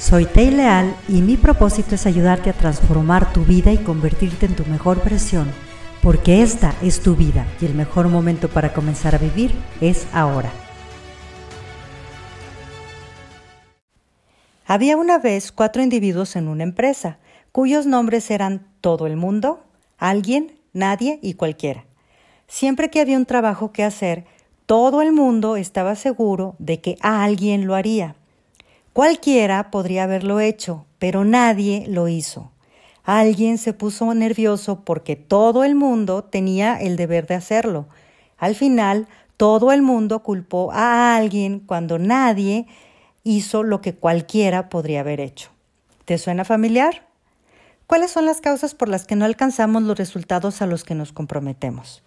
Soy Tei Leal y mi propósito es ayudarte a transformar tu vida y convertirte en tu mejor versión, porque esta es tu vida y el mejor momento para comenzar a vivir es ahora. Había una vez cuatro individuos en una empresa, cuyos nombres eran todo el mundo, alguien, nadie y cualquiera. Siempre que había un trabajo que hacer, todo el mundo estaba seguro de que alguien lo haría. Cualquiera podría haberlo hecho, pero nadie lo hizo. Alguien se puso nervioso porque todo el mundo tenía el deber de hacerlo. Al final, todo el mundo culpó a alguien cuando nadie hizo lo que cualquiera podría haber hecho. ¿Te suena familiar? ¿Cuáles son las causas por las que no alcanzamos los resultados a los que nos comprometemos?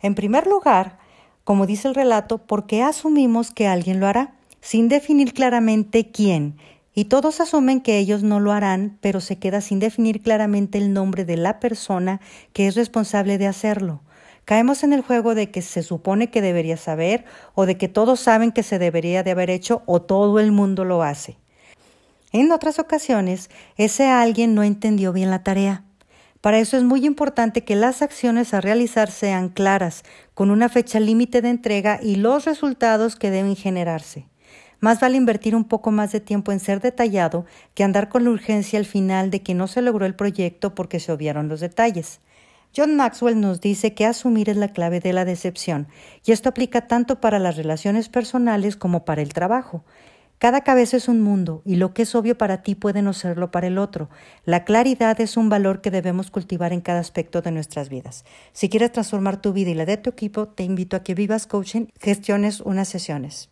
En primer lugar, como dice el relato, porque asumimos que alguien lo hará, sin definir claramente quién, y todos asumen que ellos no lo harán, pero se queda sin definir claramente el nombre de la persona que es responsable de hacerlo. Caemos en el juego de que se supone que debería saber, o de que todos saben que se debería de haber hecho, o todo el mundo lo hace. En otras ocasiones, ese alguien no entendió bien la tarea. Para eso es muy importante que las acciones a realizar sean claras, con una fecha límite de entrega y los resultados que deben generarse. Más vale invertir un poco más de tiempo en ser detallado que andar con la urgencia al final de que no se logró el proyecto porque se obviaron los detalles. John Maxwell nos dice que asumir es la clave de la decepción, y esto aplica tanto para las relaciones personales como para el trabajo. Cada cabeza es un mundo y lo que es obvio para ti puede no serlo para el otro. La claridad es un valor que debemos cultivar en cada aspecto de nuestras vidas. Si quieres transformar tu vida y la de tu equipo, te invito a que vivas coaching, gestiones unas sesiones.